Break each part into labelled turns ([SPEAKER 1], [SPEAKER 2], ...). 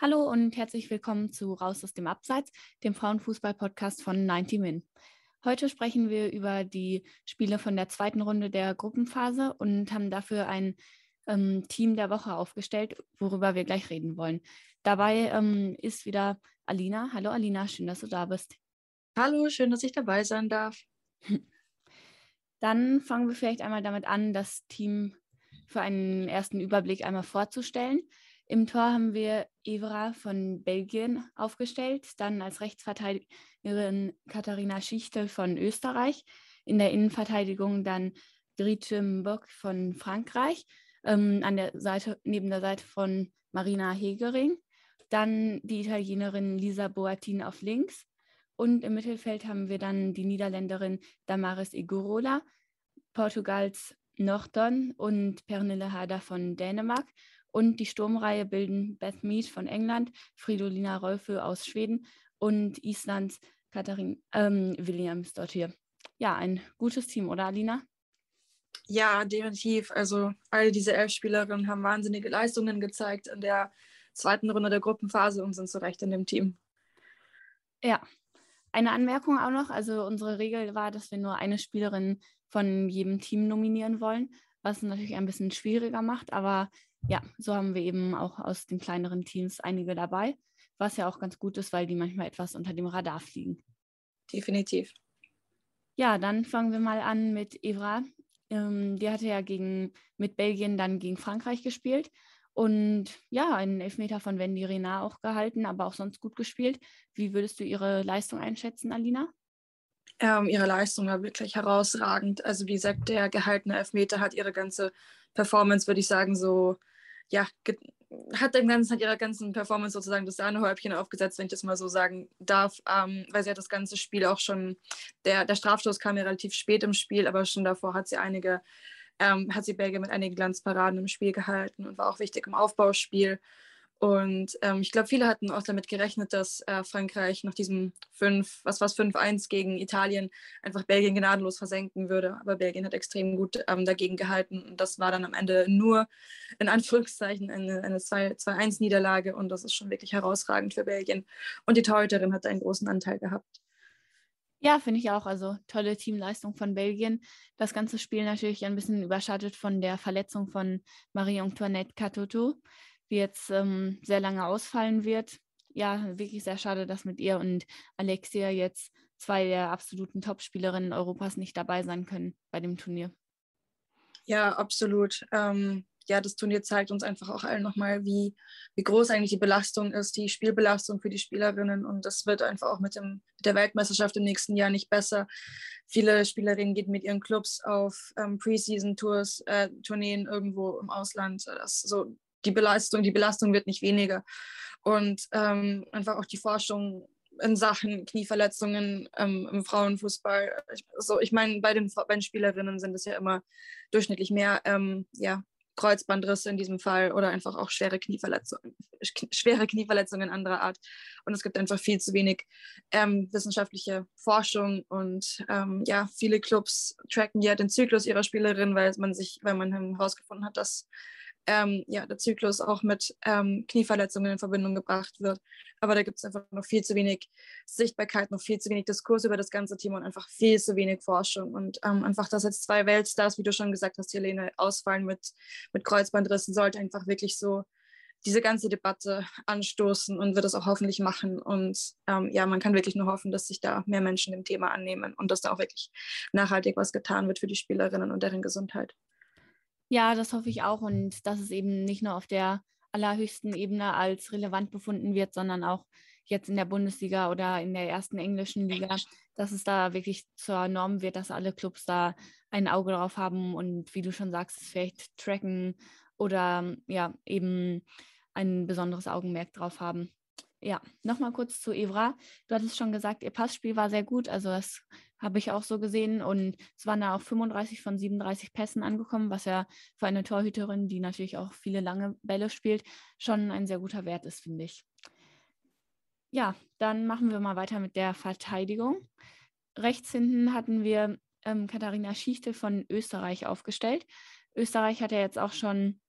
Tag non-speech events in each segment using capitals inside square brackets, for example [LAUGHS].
[SPEAKER 1] Hallo und herzlich willkommen zu Raus aus dem Abseits, dem Frauenfußball-Podcast von 90 Min. Heute sprechen wir über die Spiele von der zweiten Runde der Gruppenphase und haben dafür ein ähm, Team der Woche aufgestellt, worüber wir gleich reden wollen. Dabei ähm, ist wieder Alina. Hallo Alina, schön, dass du da bist.
[SPEAKER 2] Hallo, schön, dass ich dabei sein darf. [LAUGHS]
[SPEAKER 1] Dann fangen wir vielleicht einmal damit an, das Team für einen ersten Überblick einmal vorzustellen. Im Tor haben wir Evra von Belgien aufgestellt, dann als Rechtsverteidigerin Katharina Schichtel von Österreich, in der Innenverteidigung dann Grete Mbock von Frankreich, ähm, an der Seite, neben der Seite von Marina Hegering, dann die Italienerin Lisa Boatin auf links und im Mittelfeld haben wir dann die Niederländerin Damaris Igorola, Portugals Norton und Pernille Harder von Dänemark und die Sturmreihe bilden Beth Mead von England, Fridolina Rolfe aus Schweden und Islands Katharin ähm, Williams dort hier. Ja, ein gutes Team, oder Alina?
[SPEAKER 2] Ja, definitiv. Also all diese elf Spielerinnen haben wahnsinnige Leistungen gezeigt in der zweiten Runde der Gruppenphase und sind zu Recht in dem Team.
[SPEAKER 1] Ja, eine Anmerkung auch noch. Also unsere Regel war, dass wir nur eine Spielerin von jedem Team nominieren wollen, was es natürlich ein bisschen schwieriger macht. Aber ja, so haben wir eben auch aus den kleineren Teams einige dabei, was ja auch ganz gut ist, weil die manchmal etwas unter dem Radar fliegen.
[SPEAKER 2] Definitiv.
[SPEAKER 1] Ja, dann fangen wir mal an mit Evra. Ähm, die hatte ja gegen, mit Belgien dann gegen Frankreich gespielt und ja, einen Elfmeter von Wendy Renard auch gehalten, aber auch sonst gut gespielt. Wie würdest du ihre Leistung einschätzen, Alina?
[SPEAKER 2] Ähm, ihre Leistung war wirklich herausragend. Also wie gesagt, der gehaltene Elfmeter hat ihre ganze Performance, würde ich sagen, so, ja, hat dem ganzen, hat ihrer ganzen Performance sozusagen das Sahnehäubchen aufgesetzt, wenn ich das mal so sagen darf, ähm, weil sie hat das ganze Spiel auch schon, der, der Strafstoß kam ja relativ spät im Spiel, aber schon davor hat sie einige ähm, hat sie Belgien mit einigen Glanzparaden im Spiel gehalten und war auch wichtig im Aufbauspiel. Und ähm, ich glaube, viele hatten auch damit gerechnet, dass äh, Frankreich nach diesem 5, was war es, 5-1 gegen Italien einfach Belgien gnadenlos versenken würde. Aber Belgien hat extrem gut ähm, dagegen gehalten. Und das war dann am Ende nur in Anführungszeichen eine, eine 2-1-Niederlage. Und das ist schon wirklich herausragend für Belgien. Und die Torhüterin hat einen großen Anteil gehabt.
[SPEAKER 1] Ja, finde ich auch. Also tolle Teamleistung von Belgien. Das ganze Spiel natürlich ein bisschen überschattet von der Verletzung von Marie-Antoinette Katoto, die jetzt ähm, sehr lange ausfallen wird. Ja, wirklich sehr schade, dass mit ihr und Alexia jetzt zwei der absoluten Top-Spielerinnen Europas nicht dabei sein können bei dem Turnier.
[SPEAKER 2] Ja, absolut. Ähm, ja, das Turnier zeigt uns einfach auch allen nochmal, wie, wie groß eigentlich die Belastung ist, die Spielbelastung für die Spielerinnen. Und das wird einfach auch mit, dem, mit der Weltmeisterschaft im nächsten Jahr nicht besser. Viele Spielerinnen gehen mit ihren Clubs auf ähm, Preseason-Tours, äh, Tourneen irgendwo im Ausland. Das, so, die Belastung, die Belastung wird nicht weniger. Und ähm, einfach auch die Forschung in Sachen Knieverletzungen ähm, im Frauenfußball. Ich, also ich meine, bei den, bei den Spielerinnen sind es ja immer durchschnittlich mehr ähm, ja, Kreuzbandrisse in diesem Fall oder einfach auch schwere Knieverletzungen, schwere Knieverletzungen anderer Art. Und es gibt einfach viel zu wenig ähm, wissenschaftliche Forschung und ähm, ja, viele Clubs tracken ja den Zyklus ihrer Spielerin, weil man sich, weil man herausgefunden hat, dass ähm, ja, der Zyklus auch mit ähm, Knieverletzungen in Verbindung gebracht wird. Aber da gibt es einfach noch viel zu wenig Sichtbarkeit, noch viel zu wenig Diskurs über das ganze Thema und einfach viel zu wenig Forschung. Und ähm, einfach, dass jetzt zwei Weltstars, wie du schon gesagt hast, Helene, ausfallen mit, mit Kreuzbandrissen, sollte einfach wirklich so diese ganze Debatte anstoßen und wird es auch hoffentlich machen. Und ähm, ja, man kann wirklich nur hoffen, dass sich da mehr Menschen dem Thema annehmen und dass da auch wirklich nachhaltig was getan wird für die Spielerinnen und deren Gesundheit.
[SPEAKER 1] Ja, das hoffe ich auch und dass es eben nicht nur auf der allerhöchsten Ebene als relevant befunden wird, sondern auch jetzt in der Bundesliga oder in der ersten englischen Liga, dass es da wirklich zur Norm wird, dass alle Clubs da ein Auge drauf haben und wie du schon sagst, vielleicht tracken oder ja, eben ein besonderes Augenmerk drauf haben. Ja, nochmal kurz zu Evra. Du hattest schon gesagt, ihr Passspiel war sehr gut. Also das habe ich auch so gesehen. Und es waren da auch 35 von 37 Pässen angekommen, was ja für eine Torhüterin, die natürlich auch viele lange Bälle spielt, schon ein sehr guter Wert ist, finde ich. Ja, dann machen wir mal weiter mit der Verteidigung. Rechts hinten hatten wir ähm, Katharina Schichte von Österreich aufgestellt. Österreich hat ja jetzt auch schon,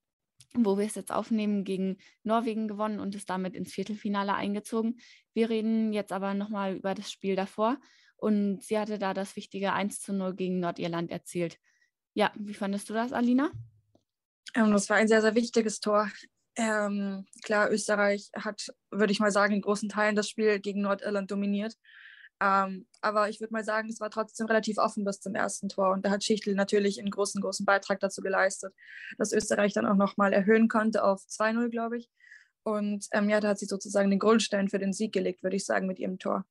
[SPEAKER 1] wo wir es jetzt aufnehmen, gegen Norwegen gewonnen und ist damit ins Viertelfinale eingezogen. Wir reden jetzt aber nochmal über das Spiel davor und sie hatte da das wichtige 1 zu 0 gegen Nordirland erzielt. Ja, wie fandest du das, Alina?
[SPEAKER 2] Ähm, das war ein sehr, sehr wichtiges Tor. Ähm, klar, Österreich hat, würde ich mal sagen, in großen Teilen das Spiel gegen Nordirland dominiert. Ähm, aber ich würde mal sagen, es war trotzdem relativ offen bis zum ersten Tor. Und da hat Schichtel natürlich einen großen, großen Beitrag dazu geleistet, dass Österreich dann auch nochmal erhöhen konnte auf 2-0, glaube ich. Und ähm, ja, da hat sie sozusagen den Grundstein für den Sieg gelegt, würde ich sagen, mit ihrem Tor.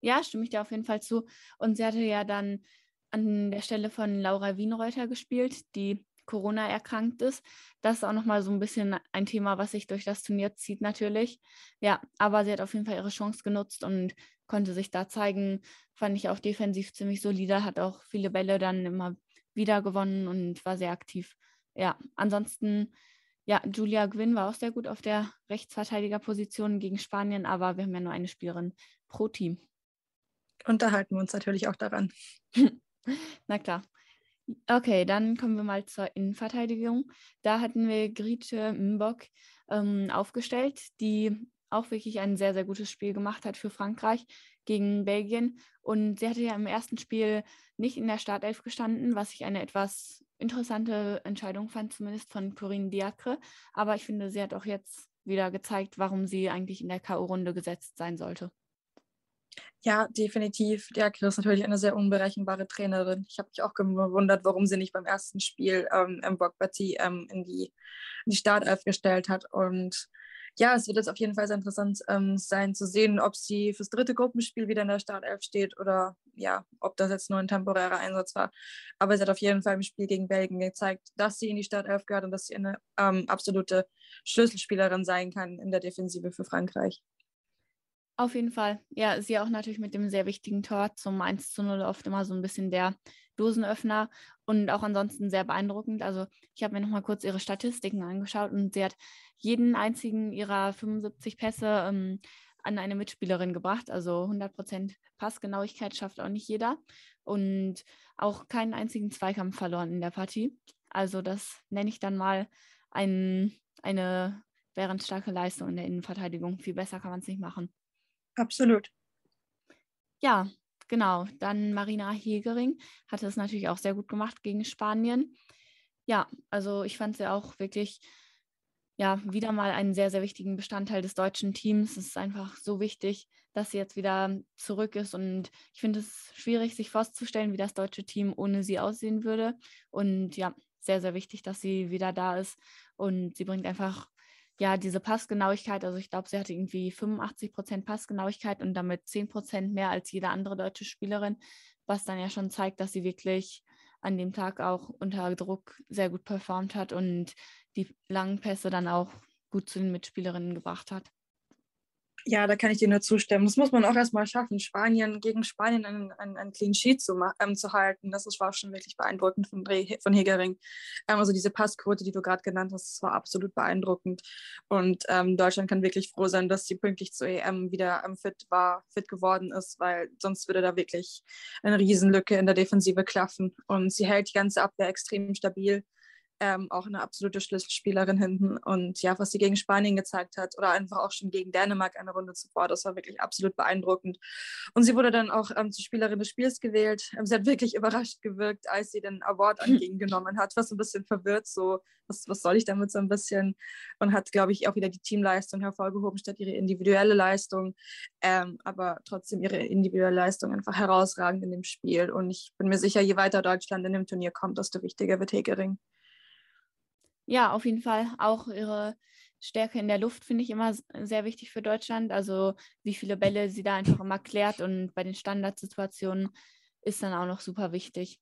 [SPEAKER 1] Ja, stimme ich dir auf jeden Fall zu. Und sie hatte ja dann an der Stelle von Laura Wienreuter gespielt, die Corona erkrankt ist. Das ist auch nochmal so ein bisschen ein Thema, was sich durch das Turnier zieht natürlich. Ja, aber sie hat auf jeden Fall ihre Chance genutzt und konnte sich da zeigen. Fand ich auch defensiv ziemlich solide, hat auch viele Bälle dann immer wieder gewonnen und war sehr aktiv. Ja, ansonsten, ja, Julia Gwynn war auch sehr gut auf der Rechtsverteidigerposition gegen Spanien, aber wir haben ja nur eine Spielerin pro Team
[SPEAKER 2] unterhalten wir uns natürlich auch daran. [LAUGHS]
[SPEAKER 1] Na klar. Okay, dann kommen wir mal zur Innenverteidigung. Da hatten wir Grete Mbok ähm, aufgestellt, die auch wirklich ein sehr, sehr gutes Spiel gemacht hat für Frankreich gegen Belgien. Und sie hatte ja im ersten Spiel nicht in der Startelf gestanden, was ich eine etwas interessante Entscheidung fand, zumindest von Corinne Diacre. Aber ich finde, sie hat auch jetzt wieder gezeigt, warum sie eigentlich in der K.O.-Runde gesetzt sein sollte.
[SPEAKER 2] Ja, definitiv. Diakre ist natürlich eine sehr unberechenbare Trainerin. Ich habe mich auch gewundert, warum sie nicht beim ersten Spiel ähm, im Bogbati ähm, in, die, in die Startelf gestellt hat. Und ja, es wird jetzt auf jeden Fall sehr interessant ähm, sein zu sehen, ob sie fürs dritte Gruppenspiel wieder in der Startelf steht oder ja, ob das jetzt nur ein temporärer Einsatz war. Aber sie hat auf jeden Fall im Spiel gegen Belgien gezeigt, dass sie in die Startelf gehört und dass sie eine ähm, absolute Schlüsselspielerin sein kann in der Defensive für Frankreich.
[SPEAKER 1] Auf jeden Fall. Ja, sie auch natürlich mit dem sehr wichtigen Tor zum 1 zu 0 oft immer so ein bisschen der Dosenöffner und auch ansonsten sehr beeindruckend. Also ich habe mir nochmal kurz ihre Statistiken angeschaut und sie hat jeden einzigen ihrer 75 Pässe ähm, an eine Mitspielerin gebracht. Also 100% Passgenauigkeit schafft auch nicht jeder und auch keinen einzigen Zweikampf verloren in der Partie. Also das nenne ich dann mal ein, eine starke Leistung in der Innenverteidigung. Viel besser kann man es nicht machen.
[SPEAKER 2] Absolut.
[SPEAKER 1] Ja, genau. Dann Marina Hegering hatte es natürlich auch sehr gut gemacht gegen Spanien. Ja, also ich fand sie auch wirklich, ja, wieder mal einen sehr, sehr wichtigen Bestandteil des deutschen Teams. Es ist einfach so wichtig, dass sie jetzt wieder zurück ist. Und ich finde es schwierig, sich vorzustellen, wie das deutsche Team ohne sie aussehen würde. Und ja, sehr, sehr wichtig, dass sie wieder da ist. Und sie bringt einfach ja diese Passgenauigkeit. Also ich glaube, sie hatte irgendwie 85 Prozent Passgenauigkeit und damit 10 Prozent mehr als jede andere deutsche Spielerin, was dann ja schon zeigt, dass sie wirklich an dem Tag auch unter Druck sehr gut performt hat und die langen Pässe dann auch gut zu den Mitspielerinnen gebracht hat.
[SPEAKER 2] Ja, da kann ich dir nur zustimmen. Das muss man auch erstmal schaffen, Spanien gegen Spanien einen, einen, einen Clean Sheet zu, ähm, zu halten. Das war schon wirklich beeindruckend von, von Hegering. Ähm, also diese Passquote, die du gerade genannt hast, das war absolut beeindruckend. Und ähm, Deutschland kann wirklich froh sein, dass sie pünktlich zur EM wieder ähm, fit war, fit geworden ist, weil sonst würde da wirklich eine Riesenlücke in der Defensive klaffen. Und sie hält die ganze Abwehr extrem stabil ähm, auch eine absolute Schlüsselspielerin hinten. Und ja, was sie gegen Spanien gezeigt hat oder einfach auch schon gegen Dänemark eine Runde zuvor, das war wirklich absolut beeindruckend. Und sie wurde dann auch ähm, zur Spielerin des Spiels gewählt. Ähm, sie hat wirklich [LAUGHS] überrascht gewirkt, als sie den Award entgegengenommen [LAUGHS] hat, was ein bisschen verwirrt, so, was, was soll ich damit so ein bisschen? Und hat, glaube ich, auch wieder die Teamleistung hervorgehoben statt ihre individuelle Leistung. Ähm, aber trotzdem ihre individuelle Leistung einfach herausragend in dem Spiel. Und ich bin mir sicher, je weiter Deutschland in dem Turnier kommt, desto wichtiger wird Hegering.
[SPEAKER 1] Ja, auf jeden Fall. Auch ihre Stärke in der Luft finde ich immer sehr wichtig für Deutschland. Also wie viele Bälle sie da einfach immer klärt und bei den Standardsituationen ist dann auch noch super wichtig.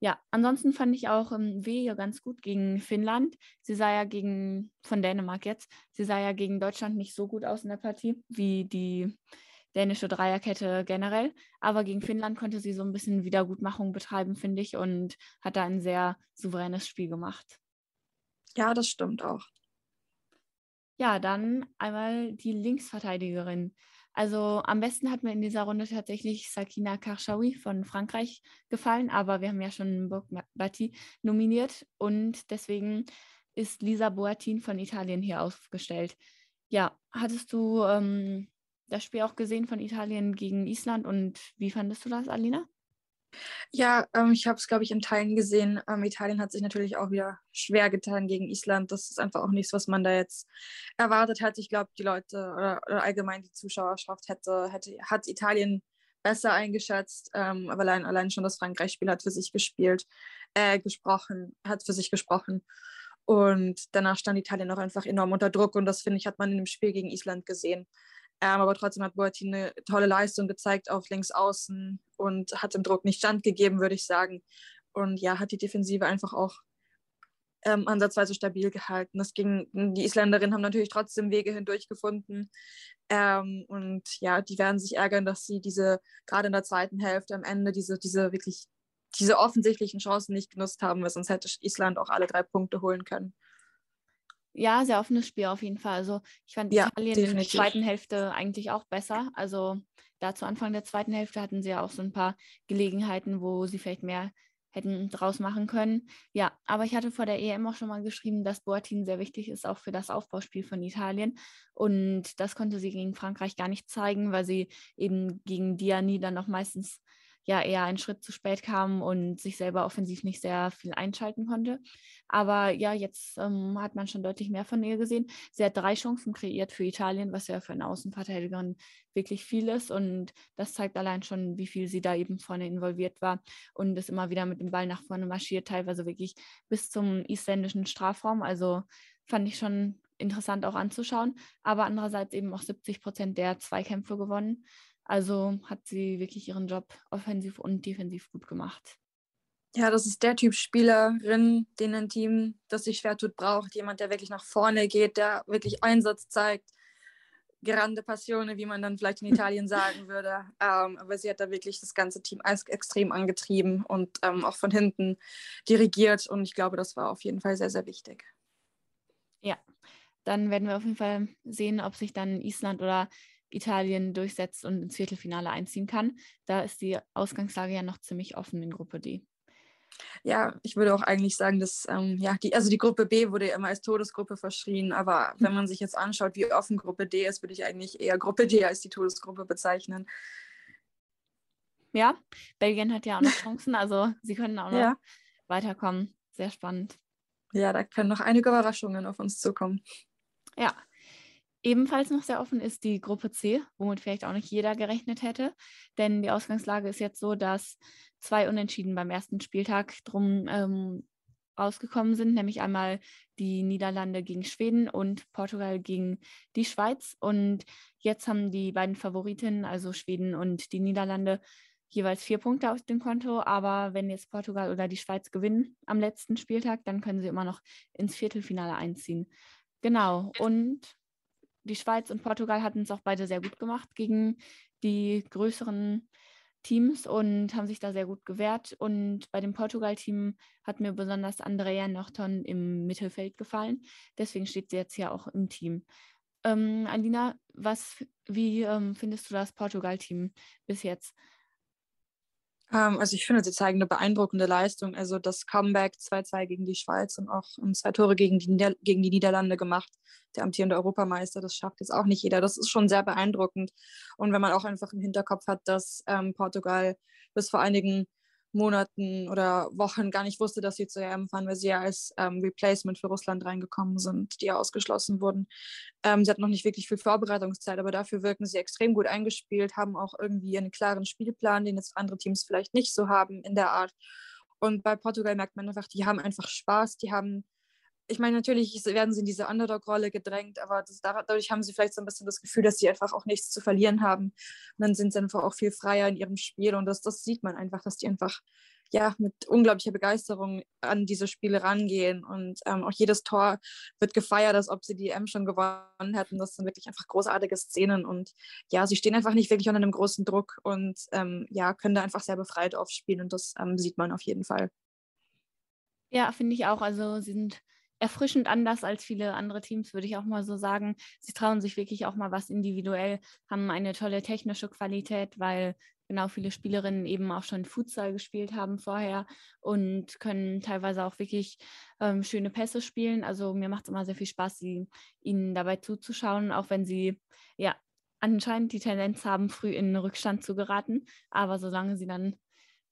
[SPEAKER 1] Ja, ansonsten fand ich auch ähm, Wehe ganz gut gegen Finnland. Sie sah ja gegen, von Dänemark jetzt, sie sah ja gegen Deutschland nicht so gut aus in der Partie wie die dänische Dreierkette generell. Aber gegen Finnland konnte sie so ein bisschen Wiedergutmachung betreiben, finde ich, und hat da ein sehr souveränes Spiel gemacht.
[SPEAKER 2] Ja, das stimmt auch.
[SPEAKER 1] Ja, dann einmal die Linksverteidigerin. Also am besten hat mir in dieser Runde tatsächlich Sakina Karshawi von Frankreich gefallen, aber wir haben ja schon Burg Batti nominiert und deswegen ist Lisa Boatin von Italien hier aufgestellt. Ja, hattest du ähm, das Spiel auch gesehen von Italien gegen Island und wie fandest du das, Alina?
[SPEAKER 2] Ja, ähm, ich habe es, glaube ich, in Teilen gesehen. Ähm, Italien hat sich natürlich auch wieder schwer getan gegen Island. Das ist einfach auch nichts, was man da jetzt erwartet hat. Ich glaube, die Leute oder, oder, allgemein die Zuschauerschaft hätte, hätte, hat Italien besser eingeschätzt. Ähm, aber allein, allein schon das Frankreich-Spiel hat für sich gespielt, äh, gesprochen, hat für sich gesprochen. Und danach stand Italien auch einfach enorm unter Druck. Und das, finde ich, hat man in dem Spiel gegen Island gesehen. Ähm, aber trotzdem hat Boatin eine tolle Leistung gezeigt auf links außen und hat dem Druck nicht standgegeben, würde ich sagen. Und ja, hat die Defensive einfach auch ähm, ansatzweise stabil gehalten. Das ging, die Isländerinnen haben natürlich trotzdem Wege hindurch gefunden. Ähm, und ja, die werden sich ärgern, dass sie diese, gerade in der zweiten Hälfte am Ende, diese, diese wirklich, diese offensichtlichen Chancen nicht genutzt haben, weil sonst hätte Island auch alle drei Punkte holen können.
[SPEAKER 1] Ja, sehr offenes Spiel auf jeden Fall. Also ich fand ja, Italien definitiv. in der zweiten Hälfte eigentlich auch besser. Also da zu Anfang der zweiten Hälfte hatten sie ja auch so ein paar Gelegenheiten, wo sie vielleicht mehr hätten draus machen können. Ja, aber ich hatte vor der EM auch schon mal geschrieben, dass Boatin sehr wichtig ist, auch für das Aufbauspiel von Italien. Und das konnte sie gegen Frankreich gar nicht zeigen, weil sie eben gegen Diani dann noch meistens ja eher einen Schritt zu spät kam und sich selber offensiv nicht sehr viel einschalten konnte. Aber ja, jetzt ähm, hat man schon deutlich mehr von ihr gesehen. Sie hat drei Chancen kreiert für Italien, was ja für eine Außenverteidigerin wirklich viel ist. Und das zeigt allein schon, wie viel sie da eben vorne involviert war und ist immer wieder mit dem Ball nach vorne marschiert, teilweise wirklich bis zum isländischen Strafraum. Also fand ich schon interessant auch anzuschauen, aber andererseits eben auch 70 Prozent der Zweikämpfe gewonnen. Also hat sie wirklich ihren Job offensiv und defensiv gut gemacht.
[SPEAKER 2] Ja, das ist der Typ Spielerin, den ein Team, das sich schwer tut, braucht. Jemand, der wirklich nach vorne geht, der wirklich Einsatz zeigt. Grande Passione, wie man dann vielleicht in [LAUGHS] Italien sagen würde. Ähm, aber sie hat da wirklich das ganze Team extrem angetrieben und ähm, auch von hinten dirigiert. Und ich glaube, das war auf jeden Fall sehr, sehr wichtig.
[SPEAKER 1] Ja, dann werden wir auf jeden Fall sehen, ob sich dann Island oder Italien durchsetzt und ins Viertelfinale einziehen kann. Da ist die Ausgangslage ja noch ziemlich offen in Gruppe D.
[SPEAKER 2] Ja, ich würde auch eigentlich sagen, dass ähm, ja, die, also die Gruppe B wurde ja immer als Todesgruppe verschrien, aber wenn man sich jetzt anschaut, wie offen Gruppe D ist, würde ich eigentlich eher Gruppe D als die Todesgruppe bezeichnen.
[SPEAKER 1] Ja, Belgien hat ja auch noch Chancen, also sie können auch noch ja. weiterkommen. Sehr spannend.
[SPEAKER 2] Ja, da können noch einige Überraschungen auf uns zukommen.
[SPEAKER 1] Ja, Ebenfalls noch sehr offen ist die Gruppe C, womit vielleicht auch nicht jeder gerechnet hätte. Denn die Ausgangslage ist jetzt so, dass zwei Unentschieden beim ersten Spieltag drum ähm, rausgekommen sind, nämlich einmal die Niederlande gegen Schweden und Portugal gegen die Schweiz. Und jetzt haben die beiden Favoritinnen, also Schweden und die Niederlande, jeweils vier Punkte auf dem Konto. Aber wenn jetzt Portugal oder die Schweiz gewinnen am letzten Spieltag, dann können sie immer noch ins Viertelfinale einziehen. Genau. Und die Schweiz und Portugal hatten es auch beide sehr gut gemacht gegen die größeren Teams und haben sich da sehr gut gewehrt. Und bei dem Portugal-Team hat mir besonders Andrea Norton im Mittelfeld gefallen. Deswegen steht sie jetzt ja auch im Team. Ähm, Alina, was, wie ähm, findest du das Portugal-Team bis jetzt?
[SPEAKER 2] Ähm, also ich finde, sie zeigen eine beeindruckende Leistung. Also das Comeback 2-2 gegen die Schweiz und auch zwei Tore gegen die, Nieder gegen die Niederlande gemacht. Der amtierende Europameister, das schafft jetzt auch nicht jeder. Das ist schon sehr beeindruckend. Und wenn man auch einfach im Hinterkopf hat, dass ähm, Portugal bis vor einigen Monaten oder Wochen gar nicht wusste, dass sie zur EM fahren, weil sie ja als ähm, Replacement für Russland reingekommen sind, die ja ausgeschlossen wurden. Ähm, sie hatten noch nicht wirklich viel Vorbereitungszeit, aber dafür wirken sie extrem gut eingespielt, haben auch irgendwie einen klaren Spielplan, den jetzt andere Teams vielleicht nicht so haben in der Art. Und bei Portugal merkt man einfach, die haben einfach Spaß, die haben ich meine, natürlich werden sie in diese Underdog-Rolle gedrängt, aber das, dadurch haben sie vielleicht so ein bisschen das Gefühl, dass sie einfach auch nichts zu verlieren haben. Und dann sind sie einfach auch viel freier in ihrem Spiel und das, das sieht man einfach, dass die einfach ja, mit unglaublicher Begeisterung an diese Spiele rangehen und ähm, auch jedes Tor wird gefeiert, als ob sie die M schon gewonnen hätten. Das sind wirklich einfach großartige Szenen und ja, sie stehen einfach nicht wirklich unter einem großen Druck und ähm, ja, können da einfach sehr befreit aufspielen und das ähm, sieht man auf jeden Fall.
[SPEAKER 1] Ja, finde ich auch. Also sie sind erfrischend anders als viele andere Teams, würde ich auch mal so sagen. Sie trauen sich wirklich auch mal was individuell, haben eine tolle technische Qualität, weil genau viele Spielerinnen eben auch schon Futsal gespielt haben vorher und können teilweise auch wirklich ähm, schöne Pässe spielen. Also mir macht es immer sehr viel Spaß, sie, ihnen dabei zuzuschauen, auch wenn sie ja anscheinend die Tendenz haben, früh in Rückstand zu geraten. Aber solange sie dann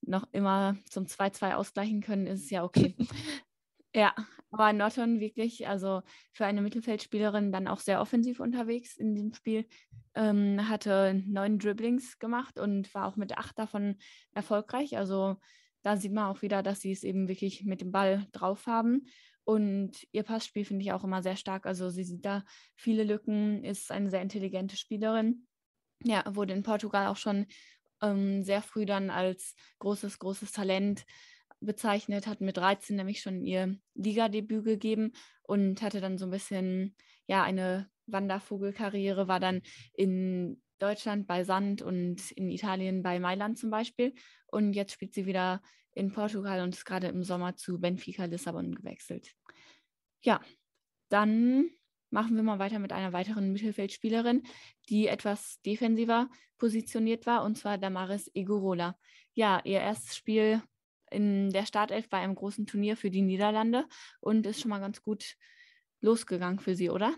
[SPEAKER 1] noch immer zum 2-2 ausgleichen können, ist es ja okay. [LAUGHS] Ja, aber Norton wirklich, also für eine Mittelfeldspielerin dann auch sehr offensiv unterwegs in dem Spiel. Ähm, hatte neun Dribblings gemacht und war auch mit acht davon erfolgreich. Also da sieht man auch wieder, dass sie es eben wirklich mit dem Ball drauf haben. Und ihr Passspiel finde ich auch immer sehr stark. Also sie sieht da viele Lücken, ist eine sehr intelligente Spielerin. Ja, wurde in Portugal auch schon ähm, sehr früh dann als großes, großes Talent bezeichnet, hat mit 13 nämlich schon ihr Ligadebüt gegeben und hatte dann so ein bisschen, ja, eine Wandervogelkarriere, war dann in Deutschland bei Sand und in Italien bei Mailand zum Beispiel. Und jetzt spielt sie wieder in Portugal und ist gerade im Sommer zu Benfica Lissabon gewechselt. Ja, dann machen wir mal weiter mit einer weiteren Mittelfeldspielerin, die etwas defensiver positioniert war, und zwar Damaris Egorola. Ja, ihr erstes Spiel in der Startelf bei einem großen Turnier für die Niederlande und ist schon mal ganz gut losgegangen für sie, oder?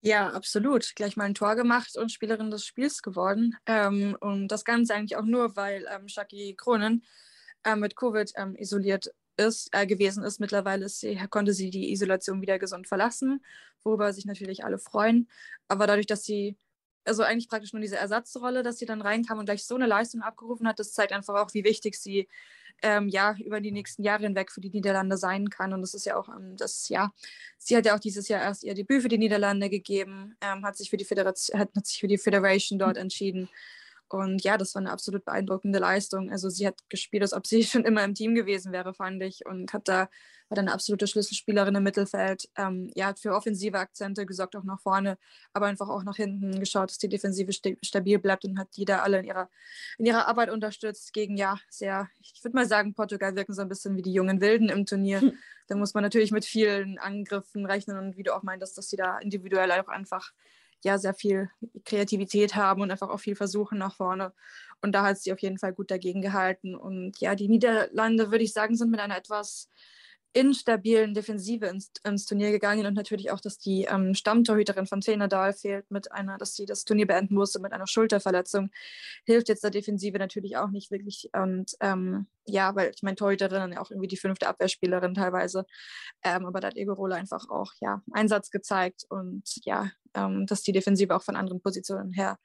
[SPEAKER 2] Ja, absolut. Gleich mal ein Tor gemacht und Spielerin des Spiels geworden. Ähm, und das Ganze eigentlich auch nur, weil ähm, Shaki Kronen äh, mit Covid ähm, isoliert ist, äh, gewesen ist. Mittlerweile ist sie, konnte sie die Isolation wieder gesund verlassen, worüber sich natürlich alle freuen. Aber dadurch, dass sie also eigentlich praktisch nur diese Ersatzrolle, dass sie dann reinkam und gleich so eine Leistung abgerufen hat, das zeigt einfach auch, wie wichtig sie ähm, ja über die nächsten Jahre hinweg für die Niederlande sein kann. Und das ist ja auch ähm, das, ja, sie hat ja auch dieses Jahr erst ihr Debüt für die Niederlande gegeben, ähm, hat sich für die Föderation, hat, hat sich für die Federation dort entschieden. Und ja, das war eine absolut beeindruckende Leistung. Also sie hat gespielt, als ob sie [LAUGHS] schon immer im Team gewesen wäre, fand ich. Und hat da, war dann eine absolute Schlüsselspielerin im Mittelfeld. Ähm, ja, hat für offensive Akzente gesorgt, auch nach vorne, aber einfach auch nach hinten geschaut, dass die Defensive st stabil bleibt und hat die da alle in ihrer, in ihrer Arbeit unterstützt gegen, ja, sehr, ich würde mal sagen, Portugal wirken so ein bisschen wie die jungen Wilden im Turnier. Hm. Da muss man natürlich mit vielen Angriffen rechnen und wie du auch meintest, dass sie da individuell auch einfach ja sehr viel Kreativität haben und einfach auch viel versuchen nach vorne. Und da hat sie auf jeden Fall gut dagegen gehalten. Und ja, die Niederlande, würde ich sagen, sind mit einer etwas instabilen Defensive ins, ins, Turnier gegangen und natürlich auch, dass die ähm, Stammtorhüterin von Dahl fehlt mit einer, dass sie das Turnier beenden musste mit einer Schulterverletzung, hilft jetzt der Defensive natürlich auch nicht wirklich. Und ähm, ja, weil ich meine Torhüterin auch irgendwie die fünfte Abwehrspielerin teilweise, ähm, aber da hat Egorola einfach auch ja Einsatz gezeigt und ja, ähm, dass die Defensive auch von anderen Positionen her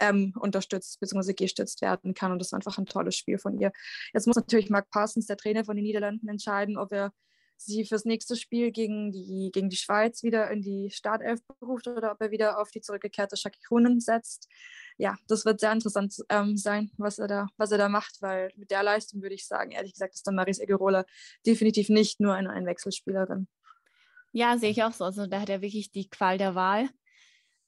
[SPEAKER 2] ähm, unterstützt bzw. gestützt werden kann und das ist einfach ein tolles Spiel von ihr. Jetzt muss natürlich Mark Parsons, der Trainer von den Niederlanden, entscheiden, ob er sie fürs nächste Spiel gegen die, gegen die Schweiz wieder in die Startelf beruft oder ob er wieder auf die zurückgekehrte Shaki Kunen setzt. Ja, das wird sehr interessant ähm, sein, was er, da, was er da macht, weil mit der Leistung würde ich sagen, ehrlich gesagt, ist dann Maris Egerola definitiv nicht nur eine Einwechselspielerin.
[SPEAKER 1] Ja, sehe ich auch so. Also da hat er wirklich die Qual der Wahl.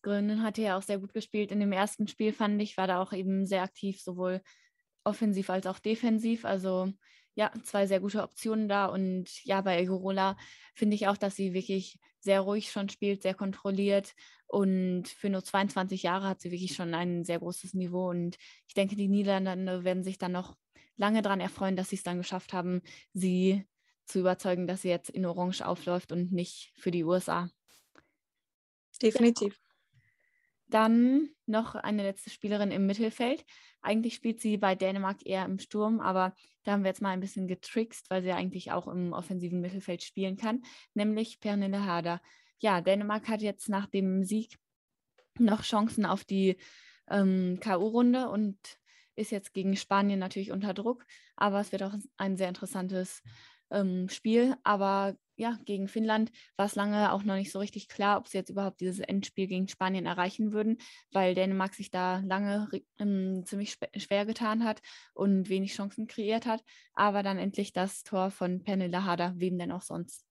[SPEAKER 1] Grünen hatte ja auch sehr gut gespielt in dem ersten Spiel, fand ich, war da auch eben sehr aktiv, sowohl offensiv als auch defensiv. Also ja, zwei sehr gute Optionen da. Und ja, bei Egorola finde ich auch, dass sie wirklich sehr ruhig schon spielt, sehr kontrolliert. Und für nur 22 Jahre hat sie wirklich schon ein sehr großes Niveau. Und ich denke, die Niederlande werden sich dann noch lange daran erfreuen, dass sie es dann geschafft haben, sie zu überzeugen, dass sie jetzt in Orange aufläuft und nicht für die USA.
[SPEAKER 2] Definitiv.
[SPEAKER 1] Dann noch eine letzte Spielerin im Mittelfeld. Eigentlich spielt sie bei Dänemark eher im Sturm, aber da haben wir jetzt mal ein bisschen getrickst, weil sie eigentlich auch im offensiven Mittelfeld spielen kann, nämlich Pernille Harder. Ja, Dänemark hat jetzt nach dem Sieg noch Chancen auf die ähm, K.O.-Runde und ist jetzt gegen Spanien natürlich unter Druck, aber es wird auch ein sehr interessantes ähm, Spiel. Aber ja, gegen Finnland war es lange auch noch nicht so richtig klar, ob sie jetzt überhaupt dieses Endspiel gegen Spanien erreichen würden, weil Dänemark sich da lange ähm, ziemlich schwer getan hat und wenig Chancen kreiert hat. Aber dann endlich das Tor von Pernille Harder, wem denn auch sonst.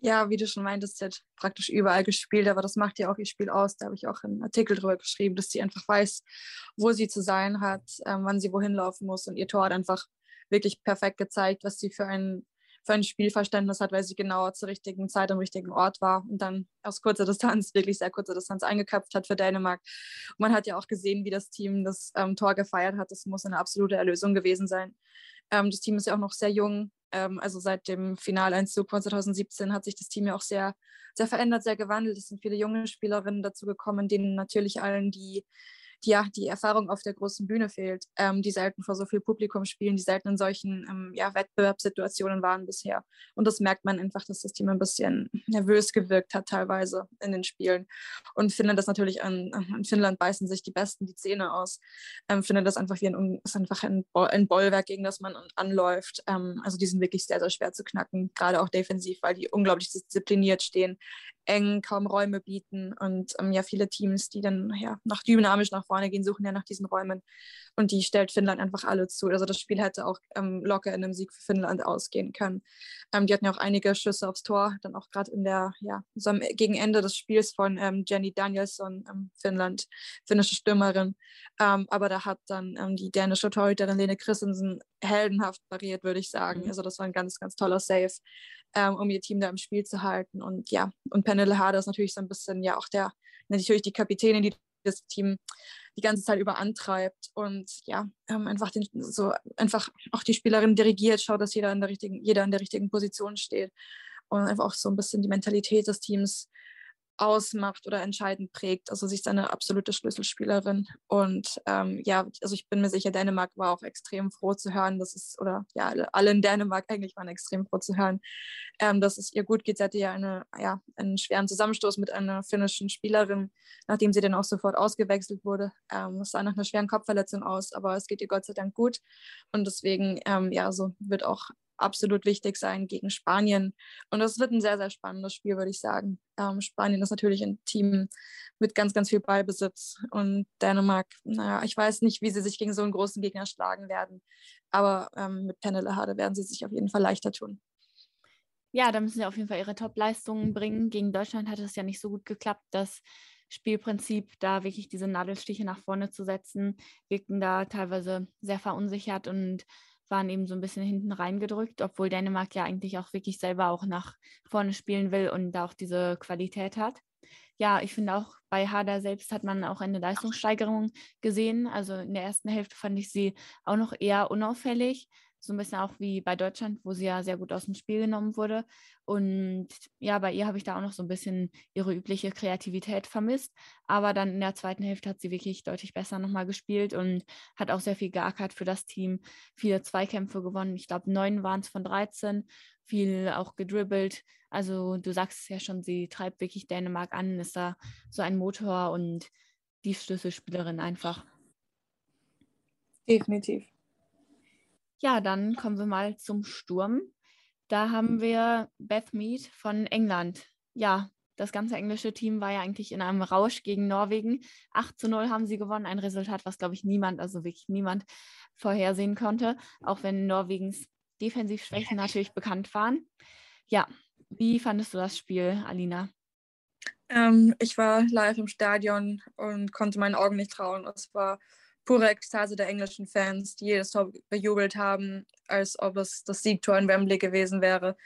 [SPEAKER 2] Ja, wie du schon meintest, sie hat praktisch überall gespielt, aber das macht ja auch ihr Spiel aus. Da habe ich auch einen Artikel drüber geschrieben, dass sie einfach weiß, wo sie zu sein hat, ähm, wann sie wohin laufen muss und ihr Tor hat einfach wirklich perfekt gezeigt, was sie für ein, für ein Spielverständnis hat, weil sie genau zur richtigen Zeit am richtigen Ort war und dann aus kurzer Distanz, wirklich sehr kurzer Distanz eingeköpft hat für Dänemark. Und man hat ja auch gesehen, wie das Team das ähm, Tor gefeiert hat. Das muss eine absolute Erlösung gewesen sein. Ähm, das Team ist ja auch noch sehr jung. Ähm, also seit dem Finaleinzug von 2017 hat sich das Team ja auch sehr, sehr verändert, sehr gewandelt. Es sind viele junge Spielerinnen dazu gekommen, denen natürlich allen die ja, die Erfahrung auf der großen Bühne fehlt, ähm, die selten vor so viel Publikum spielen, die selten in solchen ähm, ja, Wettbewerbssituationen waren bisher. Und das merkt man einfach, dass das Team ein bisschen nervös gewirkt hat teilweise in den Spielen. Und finde das natürlich an, in Finnland beißen sich die Besten die Zähne aus. Ähm, finde das einfach wie ein, ist einfach ein, ein Bollwerk, gegen das man anläuft. Ähm, also die sind wirklich sehr, sehr schwer zu knacken, gerade auch defensiv, weil die unglaublich diszipliniert stehen, eng, kaum Räume bieten und ähm, ja viele Teams, die dann ja nach dynamisch nach vorne gehen, suchen ja nach diesen Räumen und die stellt Finnland einfach alle zu. Also das Spiel hätte auch ähm, locker in einem Sieg für Finnland ausgehen können. Ähm, die hatten ja auch einige Schüsse aufs Tor, dann auch gerade in der ja so am, gegen Ende des Spiels von ähm, Jenny Danielsson, ähm, Finnland, finnische Stürmerin. Ähm, aber da hat dann die dänische Torhüterin Lene Christensen heldenhaft pariert, würde ich sagen. Mhm. Also das war ein ganz, ganz toller Save um ihr Team da im Spiel zu halten. Und ja, und Pernille Harder ist natürlich so ein bisschen ja auch der, natürlich die Kapitänin, die das Team die ganze Zeit über antreibt und ja, ähm, einfach den, so einfach auch die Spielerin dirigiert, schaut, dass jeder in der richtigen, jeder in der richtigen Position steht und einfach auch so ein bisschen die Mentalität des Teams ausmacht oder entscheidend prägt. Also sie ist eine absolute Schlüsselspielerin. Und ähm, ja, also ich bin mir sicher, Dänemark war auch extrem froh zu hören, dass es, oder ja, alle in Dänemark eigentlich waren extrem froh zu hören, ähm, dass es ihr gut geht. Sie hatte ja, eine, ja einen schweren Zusammenstoß mit einer finnischen Spielerin, nachdem sie dann auch sofort ausgewechselt wurde. Ähm, es sah nach einer schweren Kopfverletzung aus, aber es geht ihr Gott sei Dank gut. Und deswegen, ähm, ja, so wird auch absolut wichtig sein gegen Spanien. Und das wird ein sehr, sehr spannendes Spiel, würde ich sagen. Ähm, Spanien ist natürlich ein Team mit ganz, ganz viel Ballbesitz. Und Dänemark, naja, ich weiß nicht, wie sie sich gegen so einen großen Gegner schlagen werden. Aber ähm, mit Penele Hade werden sie sich auf jeden Fall leichter tun.
[SPEAKER 1] Ja, da müssen sie auf jeden Fall ihre Top-Leistungen bringen. Gegen Deutschland hat es ja nicht so gut geklappt. Das Spielprinzip, da wirklich diese Nadelstiche nach vorne zu setzen, wirkten da teilweise sehr verunsichert und waren eben so ein bisschen hinten reingedrückt, obwohl Dänemark ja eigentlich auch wirklich selber auch nach vorne spielen will und da auch diese Qualität hat. Ja, ich finde auch bei Hader selbst hat man auch eine Leistungssteigerung gesehen. Also in der ersten Hälfte fand ich sie auch noch eher unauffällig so ein bisschen auch wie bei Deutschland, wo sie ja sehr gut aus dem Spiel genommen wurde. Und ja, bei ihr habe ich da auch noch so ein bisschen ihre übliche Kreativität vermisst. Aber dann in der zweiten Hälfte hat sie wirklich deutlich besser nochmal gespielt und hat auch sehr viel geackert für das Team, viele Zweikämpfe gewonnen. Ich glaube, neun waren es von 13, viel auch gedribbelt. Also du sagst es ja schon, sie treibt wirklich Dänemark an, ist da so ein Motor und die Schlüsselspielerin einfach.
[SPEAKER 2] Definitiv.
[SPEAKER 1] Ja, dann kommen wir mal zum Sturm. Da haben wir Beth Mead von England. Ja, das ganze englische Team war ja eigentlich in einem Rausch gegen Norwegen. 8 zu 0 haben sie gewonnen. Ein Resultat, was, glaube ich, niemand, also wirklich niemand vorhersehen konnte, auch wenn Norwegens Defensivschwächen natürlich bekannt waren. Ja, wie fandest du das Spiel, Alina?
[SPEAKER 2] Ähm, ich war live im Stadion und konnte meinen Augen nicht trauen. Es war pure Ekstase der englischen Fans, die jedes Tor bejubelt haben, als ob es das Siegtor in Wembley gewesen wäre.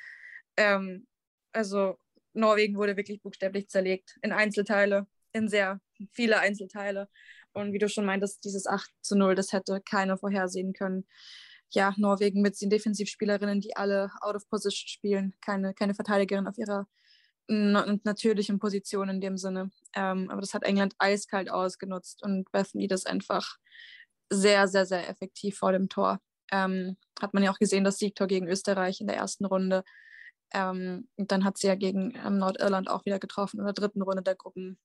[SPEAKER 2] Ähm, also Norwegen wurde wirklich buchstäblich zerlegt in Einzelteile, in sehr viele Einzelteile. Und wie du schon meintest, dieses 8 zu 0, das hätte keiner vorhersehen können. Ja, Norwegen mit den Defensivspielerinnen, die alle out of position spielen, keine, keine Verteidigerin auf ihrer natürlichen Position in dem Sinne. Ähm, aber das hat England eiskalt ausgenutzt und Bethany das einfach sehr, sehr, sehr effektiv vor dem Tor. Ähm, hat man ja auch gesehen, das Siegtor gegen Österreich in der ersten Runde. Ähm, und dann hat sie ja gegen ähm, Nordirland auch wieder getroffen in der dritten Runde der Gruppen,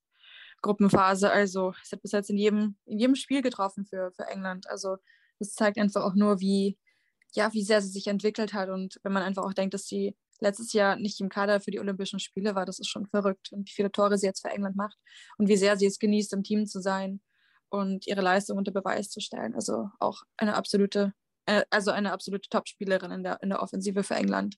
[SPEAKER 2] Gruppenphase. Also es hat bis jetzt in jedem, in jedem Spiel getroffen für, für England. Also das zeigt einfach auch nur, wie, ja, wie sehr sie sich entwickelt hat. Und wenn man einfach auch denkt, dass sie letztes Jahr nicht im Kader für die Olympischen Spiele war, das ist schon verrückt. Und wie viele Tore sie jetzt für England macht und wie sehr sie es genießt, im Team zu sein und ihre Leistung unter Beweis zu stellen. Also auch eine absolute, äh, also eine absolute Topspielerin in der, in der Offensive für England.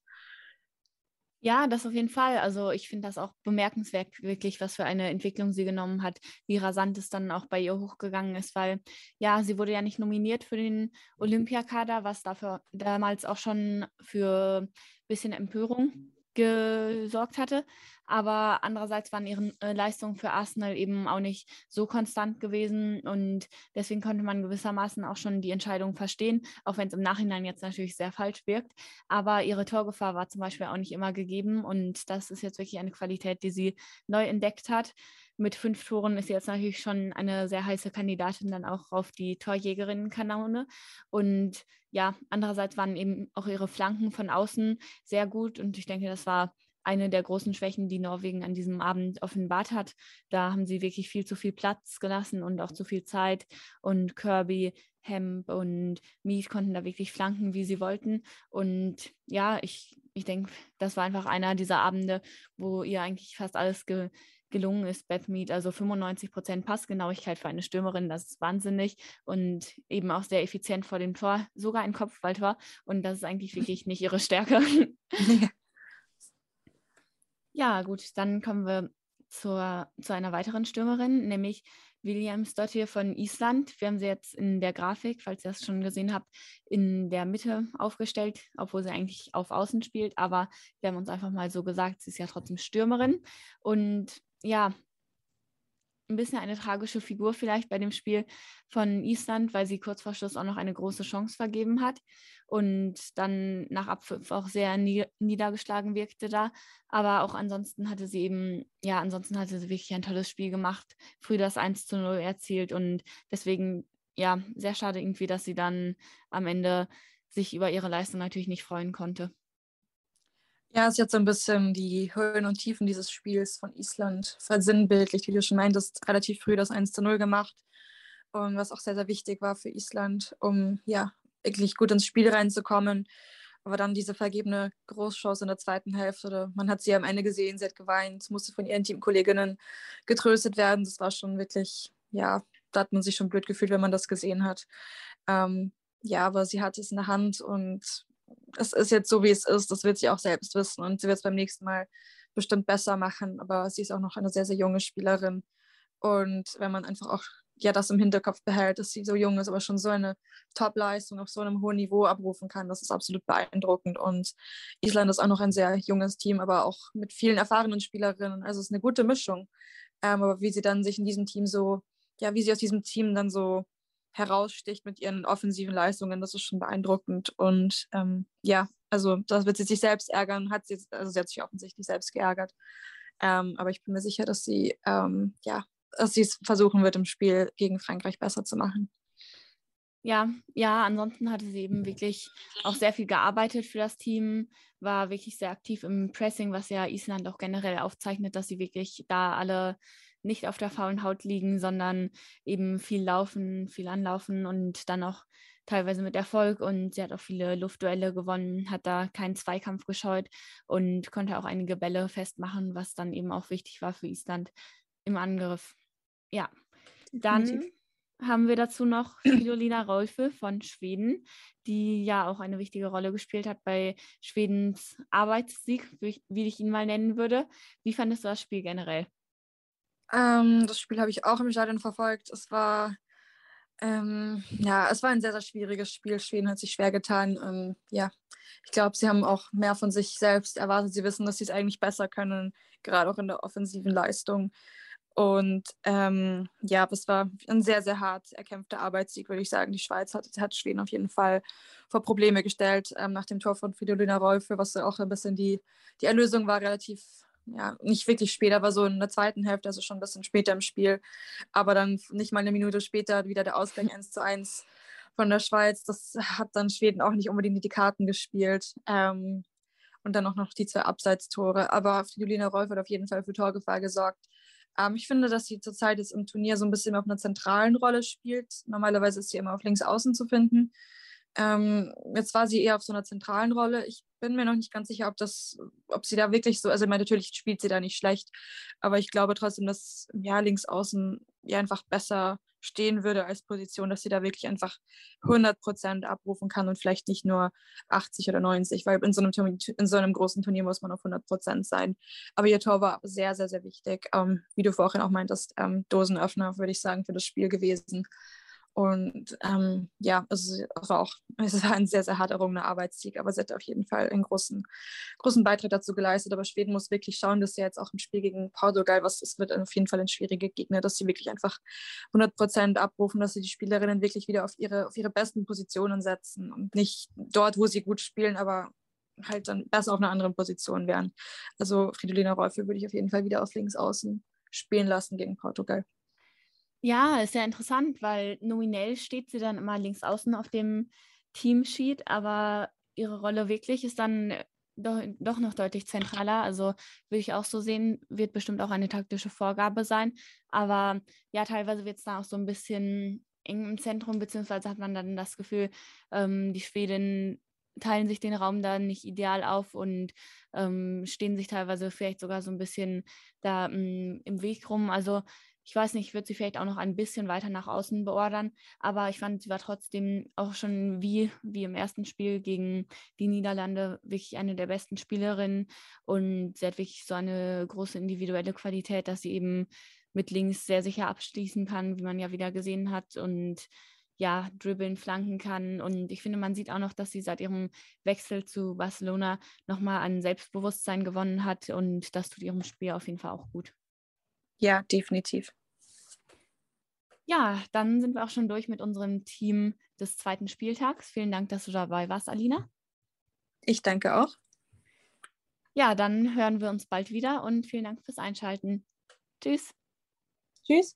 [SPEAKER 1] Ja, das auf jeden Fall. Also ich finde das auch bemerkenswert, wirklich, was für eine Entwicklung sie genommen hat, wie rasant es dann auch bei ihr hochgegangen ist, weil ja, sie wurde ja nicht nominiert für den Olympiakader, was dafür damals auch schon für ein bisschen Empörung gesorgt hatte. Aber andererseits waren ihre äh, Leistungen für Arsenal eben auch nicht so konstant gewesen und deswegen konnte man gewissermaßen auch schon die Entscheidung verstehen, auch wenn es im Nachhinein jetzt natürlich sehr falsch wirkt. Aber ihre Torgefahr war zum Beispiel auch nicht immer gegeben und das ist jetzt wirklich eine Qualität, die sie neu entdeckt hat mit fünf Toren ist sie jetzt natürlich schon eine sehr heiße Kandidatin dann auch auf die Torjägerinnenkanone. Und ja, andererseits waren eben auch ihre Flanken von außen sehr gut. Und ich denke, das war eine der großen Schwächen, die Norwegen an diesem Abend offenbart hat. Da haben sie wirklich viel zu viel Platz gelassen und auch zu viel Zeit. Und Kirby, Hemp und Mead konnten da wirklich flanken, wie sie wollten. Und ja, ich, ich denke, das war einfach einer dieser Abende, wo ihr eigentlich fast alles ge gelungen ist, Beth Mead. Also 95 Prozent Passgenauigkeit für eine Stürmerin, das ist wahnsinnig und eben auch sehr effizient vor dem Tor, sogar ein Kopfballtor. Und das ist eigentlich [LAUGHS] wirklich nicht ihre Stärke. ja, gut, dann kommen wir zur, zu einer weiteren Stürmerin, nämlich Williams dort hier von Island. Wir haben sie jetzt in der Grafik, falls ihr das schon gesehen habt, in der Mitte aufgestellt, obwohl sie eigentlich auf Außen spielt. Aber wir haben uns einfach mal so gesagt, sie ist ja trotzdem Stürmerin. Und ja, ein bisschen eine tragische Figur vielleicht bei dem Spiel von Island, weil sie kurz vor Schluss auch noch eine große Chance vergeben hat und dann nach Abpfiff auch sehr niedergeschlagen wirkte da. Aber auch ansonsten hatte sie eben, ja, ansonsten hatte sie wirklich ein tolles Spiel gemacht, früh das 1 zu 0 erzielt und deswegen, ja, sehr schade irgendwie, dass sie dann am Ende sich über ihre Leistung natürlich nicht freuen konnte.
[SPEAKER 2] Ja, ist jetzt so ein bisschen die Höhen und Tiefen dieses Spiels von Island versinnbildlich, wie du schon meintest, relativ früh das 1 zu 0 gemacht. Und was auch sehr, sehr wichtig war für Island, um ja wirklich gut ins Spiel reinzukommen. Aber dann diese vergebene Großchance in der zweiten Hälfte. Man hat sie am Ende gesehen, sie hat geweint, musste von ihren Teamkolleginnen getröstet werden. Das war schon wirklich, ja, da hat man sich schon blöd gefühlt, wenn man das gesehen hat. Ähm, ja, aber sie hat es in der Hand und es ist jetzt so, wie es ist. Das wird sie auch selbst wissen und sie wird es beim nächsten Mal bestimmt besser machen. Aber sie ist auch noch eine sehr, sehr junge Spielerin. Und wenn man einfach auch ja das im Hinterkopf behält, dass sie so jung ist, aber schon so eine Top-Leistung auf so einem hohen Niveau abrufen kann, das ist absolut beeindruckend. Und Island ist auch noch ein sehr junges Team, aber auch mit vielen erfahrenen Spielerinnen. Also es ist eine gute Mischung. Ähm, aber wie sie dann sich in diesem Team so, ja, wie sie aus diesem Team dann so heraussticht mit ihren offensiven Leistungen. Das ist schon beeindruckend. Und ähm, ja, also das wird sie sich selbst ärgern, hat sie, also sie hat sich offensichtlich selbst geärgert. Ähm, aber ich bin mir sicher, dass sie ähm, ja, dass sie es versuchen wird, im Spiel gegen Frankreich besser zu machen.
[SPEAKER 1] Ja, ja, ansonsten hatte sie eben wirklich auch sehr viel gearbeitet für das Team, war wirklich sehr aktiv im Pressing, was ja Island auch generell aufzeichnet, dass sie wirklich da alle nicht auf der faulen Haut liegen, sondern eben viel laufen, viel anlaufen und dann auch teilweise mit Erfolg. Und sie hat auch viele Luftduelle gewonnen, hat da keinen Zweikampf gescheut und konnte auch einige Bälle festmachen, was dann eben auch wichtig war für Island im Angriff. Ja, dann haben wir dazu noch [CLEARS THROAT] Fridolina Rolfe von Schweden, die ja auch eine wichtige Rolle gespielt hat bei Schwedens Arbeitssieg, wie ich ihn mal nennen würde. Wie fandest du das Spiel generell?
[SPEAKER 2] Ähm, das Spiel habe ich auch im Stadion verfolgt. Es war ähm, ja, es war ein sehr, sehr schwieriges Spiel. Schweden hat sich schwer getan. Ähm, ja, ich glaube, sie haben auch mehr von sich selbst erwartet. Sie wissen, dass sie es eigentlich besser können, gerade auch in der offensiven Leistung. Und ähm, ja, es war ein sehr, sehr hart erkämpfter Arbeitssieg, würde ich sagen. Die Schweiz hat, hat Schweden auf jeden Fall vor Probleme gestellt ähm, nach dem Tor von Fridolina Rolfe, was auch ein bisschen die, die Erlösung war relativ, ja, nicht wirklich spät, aber so in der zweiten Hälfte, also schon ein bisschen später im Spiel. Aber dann nicht mal eine Minute später wieder der Ausgang 1 zu 1 von der Schweiz. Das hat dann Schweden auch nicht unbedingt die Karten gespielt. Ähm, und dann auch noch die zwei Abseitstore. Aber Fridolina Rolf hat auf jeden Fall für Torgefahr gesorgt. Ähm, ich finde, dass sie zurzeit jetzt im Turnier so ein bisschen auf einer zentralen Rolle spielt. Normalerweise ist sie immer auf links außen zu finden. Ähm, jetzt war sie eher auf so einer zentralen Rolle. Ich bin mir noch nicht ganz sicher, ob das, ob sie da wirklich so, also natürlich spielt sie da nicht schlecht, aber ich glaube trotzdem, dass ja links außen ja einfach besser stehen würde als Position, dass sie da wirklich einfach 100 Prozent abrufen kann und vielleicht nicht nur 80 oder 90, weil in so einem, in so einem großen Turnier muss man auf 100 Prozent sein. Aber ihr Tor war sehr, sehr, sehr wichtig. Ähm, wie du vorhin auch meintest, ähm, Dosenöffner, würde ich sagen, für das Spiel gewesen. Und ähm, ja, es war auch [LAUGHS] es war ein sehr, sehr hart errungener Arbeitssieg, aber sie hat auf jeden Fall einen großen, großen Beitrag dazu geleistet. Aber Schweden muss wirklich schauen, dass sie jetzt auch im Spiel gegen Portugal, was es wird auf jeden Fall ein schwieriger Gegner, dass sie wirklich einfach 100 Prozent abrufen, dass sie die Spielerinnen wirklich wieder auf ihre, auf ihre besten Positionen setzen und nicht dort, wo sie gut spielen, aber halt dann besser auf einer anderen Position wären. Also Fridolina Rolfe würde ich auf jeden Fall wieder auf links außen spielen lassen gegen Portugal.
[SPEAKER 1] Ja, ist ja interessant, weil nominell steht sie dann immer links außen auf dem Teamsheet, aber ihre Rolle wirklich ist dann doch, doch noch deutlich zentraler. Also würde ich auch so sehen, wird bestimmt auch eine taktische Vorgabe sein. Aber ja, teilweise wird es da auch so ein bisschen eng im Zentrum, beziehungsweise hat man dann das Gefühl, ähm, die Schweden teilen sich den Raum da nicht ideal auf und ähm, stehen sich teilweise vielleicht sogar so ein bisschen da mh, mm, im Weg rum. Also ich weiß nicht, ich würde sie vielleicht auch noch ein bisschen weiter nach außen beordern, aber ich fand, sie war trotzdem auch schon wie, wie im ersten Spiel gegen die Niederlande wirklich eine der besten Spielerinnen und sie hat wirklich so eine große individuelle Qualität, dass sie eben mit links sehr sicher abschließen kann, wie man ja wieder gesehen hat und ja, dribbeln, flanken kann. Und ich finde, man sieht auch noch, dass sie seit ihrem Wechsel zu Barcelona nochmal an Selbstbewusstsein gewonnen hat und das tut ihrem Spiel auf jeden Fall auch gut.
[SPEAKER 2] Ja, definitiv.
[SPEAKER 1] Ja, dann sind wir auch schon durch mit unserem Team des zweiten Spieltags. Vielen Dank, dass du dabei warst, Alina.
[SPEAKER 2] Ich danke auch.
[SPEAKER 1] Ja, dann hören wir uns bald wieder und vielen Dank fürs Einschalten. Tschüss.
[SPEAKER 2] Tschüss.